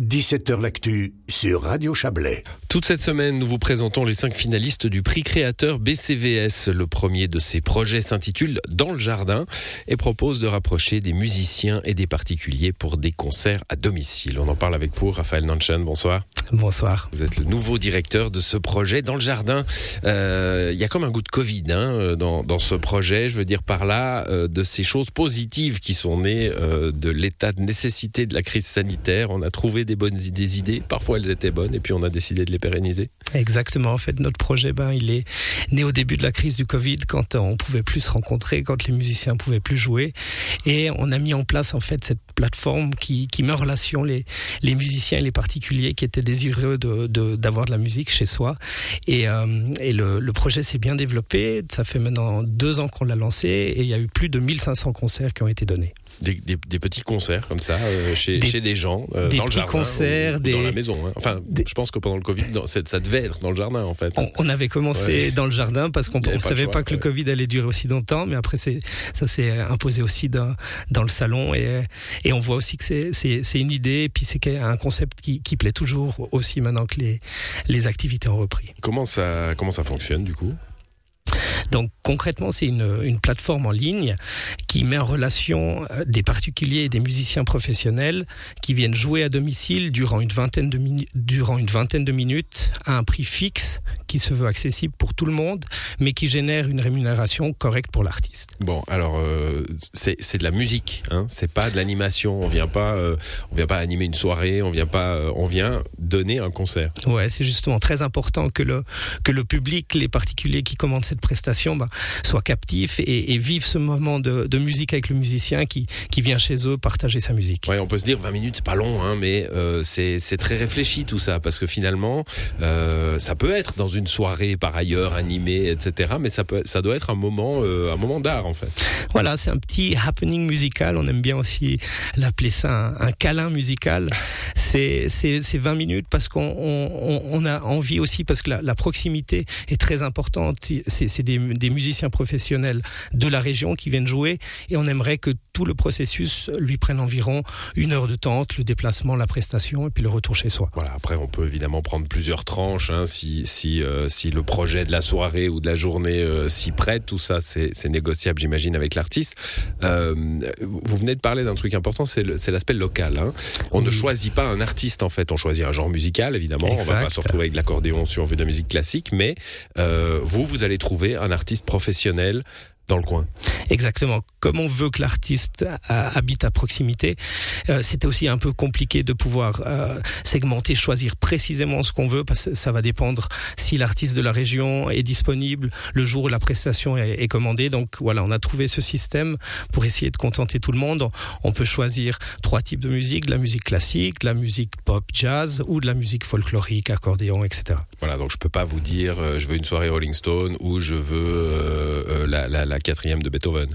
17h L'actu sur Radio Chablais. Toute cette semaine, nous vous présentons les cinq finalistes du prix créateur BCVS. Le premier de ces projets s'intitule Dans le jardin et propose de rapprocher des musiciens et des particuliers pour des concerts à domicile. On en parle avec vous, Raphaël Nanchen. Bonsoir. Bonsoir. Vous êtes le nouveau directeur de ce projet dans le jardin. Euh, il y a comme un goût de Covid hein, dans, dans, ce projet. Je veux dire par là euh, de ces choses positives qui sont nées euh, de l'état de nécessité de la crise sanitaire. On a trouvé des bonnes idées, parfois elles étaient bonnes, et puis on a décidé de les pérenniser. Exactement. En fait, notre projet, ben, il est né au début de la crise du Covid, quand on pouvait plus se rencontrer, quand les musiciens pouvaient plus jouer, et on a mis en place en fait cette plateforme qui, met en relation les, musiciens et les particuliers qui étaient désireux d'avoir de, la musique chez soi. Et, euh, et le, le, projet s'est bien développé. Ça fait maintenant deux ans qu'on l'a lancé, et il y a eu plus de 1500 concerts qui ont été donnés. Des, des, des, petits concerts comme ça euh, chez, des, chez, des gens euh, des dans le jardin concerts, ou, ou des... dans la maison. Hein. Enfin, je pense que pendant le Covid, dans, ça devait être dans le jardin en fait. On, on avait commencé ouais. dans le jardin parce qu'on ne savait pas que ouais. le Covid allait durer aussi longtemps, mais après ça s'est imposé aussi dans, dans, le salon et, et on voit aussi que c'est une idée et puis c'est un concept qui, qui, plaît toujours aussi maintenant que les, les activités ont repris. Comment ça, comment ça fonctionne du coup? Donc concrètement, c'est une, une, plateforme en ligne qui met en relation euh, des particuliers et des musiciens professionnels qui viennent jouer à domicile durant une vingtaine de, durant une vingtaine de minutes à un prix fixe qui se veut accessible pour tout le monde, mais qui génère une rémunération correcte pour l'artiste. Bon, alors euh, c'est de la musique, hein c'est pas de l'animation. On vient pas, euh, on vient pas animer une soirée, on vient pas, euh, on vient donner un concert. Ouais, c'est justement très important que le que le public, les particuliers qui commandent cette prestation, bah, soient captifs et, et vivent ce moment de, de, musique avec le musicien qui qui vient chez eux partager sa musique. Ouais, on peut se dire 20 minutes, c'est pas long, hein, mais euh, c'est très réfléchi tout ça parce que finalement, ça peut être dans une une soirée par ailleurs animée, etc. Mais ça, peut, ça doit être un moment, euh, un moment d'art en fait. Voilà, c'est un petit happening musical. On aime bien aussi l'appeler ça un, un, câlin musical. C'est 20 minutes parce qu'on on, on a envie aussi, parce que la, la proximité est très importante. C'est des, des musiciens professionnels de la région qui viennent jouer et on aimerait que tout le processus lui prenne environ une heure de temps, le déplacement, la prestation et puis le retour chez soi. Voilà, après on peut évidemment prendre plusieurs tranches hein, si, si euh, si le projet de la soirée ou de la journée euh, s'y prête, tout ça c'est négociable j'imagine avec l'artiste. Euh, vous venez de parler d'un truc important, c'est l'aspect local. Hein. On oui. ne choisit pas un artiste en fait, on choisit un genre musical évidemment, exact. on va pas se retrouver avec de l'accordéon si on veut de la musique classique, mais vous, vous allez trouver un artiste professionnel dans le coin. Exactement. Comme on veut que l'artiste habite à proximité, euh, c'était aussi un peu compliqué de pouvoir euh, segmenter, choisir précisément ce qu'on veut, parce que ça va dépendre si l'artiste de la région est disponible le jour où la prestation est, est, commandée. Donc voilà, on a trouvé ce système pour essayer de contenter tout le monde. On, peut choisir trois types de musique, de la musique classique, de la musique pop jazz ou de la musique folklorique, accordéon, etc. Voilà, donc je peux pas vous dire euh, je veux une soirée Rolling Stone ou je veux la, la, la quatrième de Beethoven.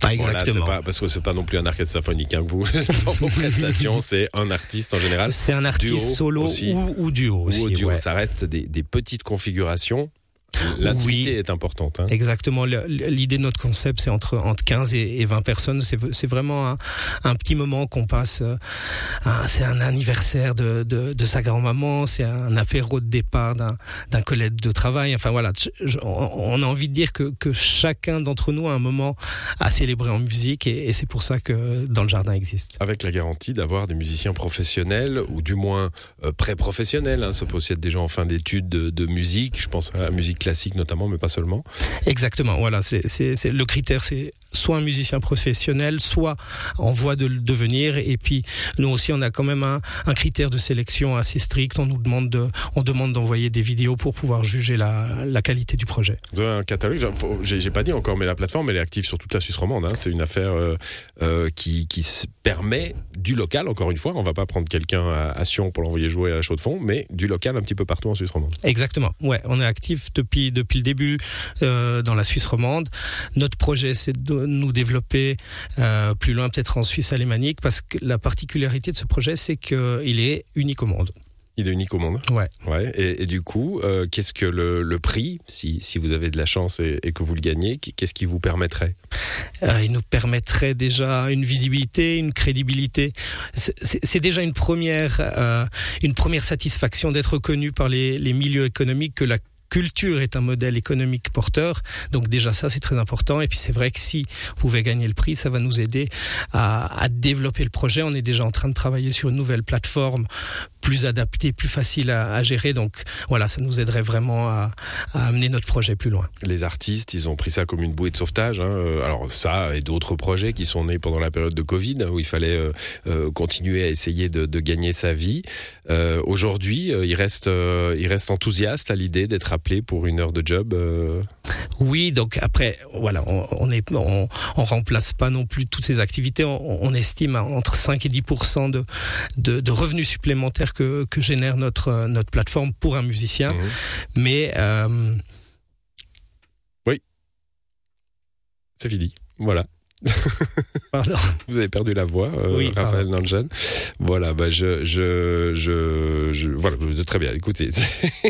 Pas exactement. Voilà, pas, parce que c'est pas non plus un orchestre symphonique. Hein, vous, vos prestations, c'est un artiste en général. C'est un artiste duo solo aussi, ou, ou, duo aussi. Ou duo. Ouais. Ça reste des, des petites configurations L'intimité oui, est importante. Hein. Exactement. L'idée de notre concept, c'est entre, entre 15 et 20 personnes. C'est vraiment un, un, petit moment qu'on passe. Euh, C'est un anniversaire de, de, de sa grand-maman. C'est un apéro de départ d'un collègue de travail. Enfin voilà, on a envie de dire que, que chacun d'entre nous a un moment à célébrer en musique et, et c'est pour ça que dans le jardin existe. Avec la garantie d'avoir des musiciens professionnels ou du moins euh, pré-professionnels. Hein. Ça peut aussi être des gens en fin d'études de, de musique. Je pense à la musique classique notamment, mais pas seulement. Exactement, voilà, c'est le critère, c'est soit un musicien professionnel, soit en voie de le devenir. Et puis nous aussi, on a quand même un, un critère de sélection assez strict. On nous demande de, on demande d'envoyer des vidéos pour pouvoir juger la, la, qualité du projet. Vous avez un catalogue. J'ai pas dit encore, mais la plateforme elle est active sur toute la Suisse romande. Hein. C'est une affaire euh, euh, qui, qui permet du local. Encore une fois, on va pas prendre quelqu'un à, à, Sion pour l'envoyer jouer à la chaux de fond, mais du local un petit peu partout en Suisse romande. Exactement. Ouais, on est actif depuis depuis le début euh, dans la Suisse romande. Notre projet, c'est de nous développer euh, plus loin, peut-être en Suisse alémanique, parce que la particularité de ce projet, c'est qu'il est unique au monde. Il est unique au monde. Ouais. Ouais. Et, et du coup, euh, qu'est-ce que le, le prix, si, si vous avez de la chance et, et que vous le gagnez, qu'est-ce qui vous permettrait? Euh, il nous permettrait déjà une visibilité, une crédibilité. C'est- déjà une première, euh, une première satisfaction d'être reconnu par les, les milieux économiques que la culture est un modèle économique porteur. Donc déjà ça, c'est très important. Et puis c'est vrai que si vous pouvez gagner le prix, ça va nous aider à, développer le projet. On est déjà en train de travailler sur une nouvelle plateforme plus adaptée, plus facile à, à gérer. Donc voilà, ça nous aiderait vraiment à, à amener notre projet plus loin. Les artistes, ils ont pris ça comme une bouée de sauvetage. hein. Euh, Alors ça et d'autres projets qui sont nés pendant la période de Covid, hein, où il fallait euh, euh, continuer à essayer de, de gagner sa vie. Euh, Aujourd'hui, euh, il reste, euh, il reste enthousiaste à l'idée d'être appelé pour une heure de job. Oui, donc après, voilà, on, on est, on, on remplace pas non plus toutes ces activités. On, on estime à entre 5 et 10 de, de, de revenus supplémentaires que, que génère notre, euh, notre plateforme pour un musicien. Mhm. Mais euh, C'est fini. Voilà. pardon. Vous avez perdu la voix, euh, Oui, Raphaël Nanjan. Voilà, bah je, je, je, je- voilà, très bien. Écoutez,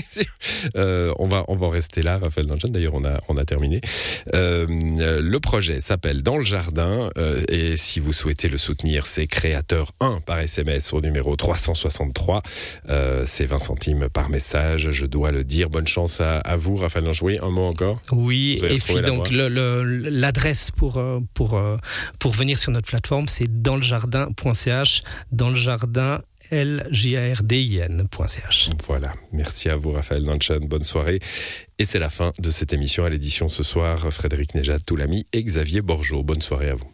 euh, on va, on va en rester là, Raphaël Nanjan. D'ailleurs, on a, on a terminé. Euh, le projet s'appelle Dans le jardin, et si vous souhaitez le soutenir, c'est créateur 1 par SMS au numéro 363. Euh, c'est 20 centimes par message. Je dois le dire. Bonne chance à, à vous, Raphaël Nanjan. Oui, un mot encore? Oui, et puis donc l'adresse pour, pour, pour venir sur notre plateforme, c'est dansljardin.ch, dans. Voilà, merci à vous Raphaël Nanchan, bonne soirée. Et c'est la fin de cette émission à l'édition ce soir. Frédéric Nejad, Toulami et Xavier Borgeot, bonne soirée à vous.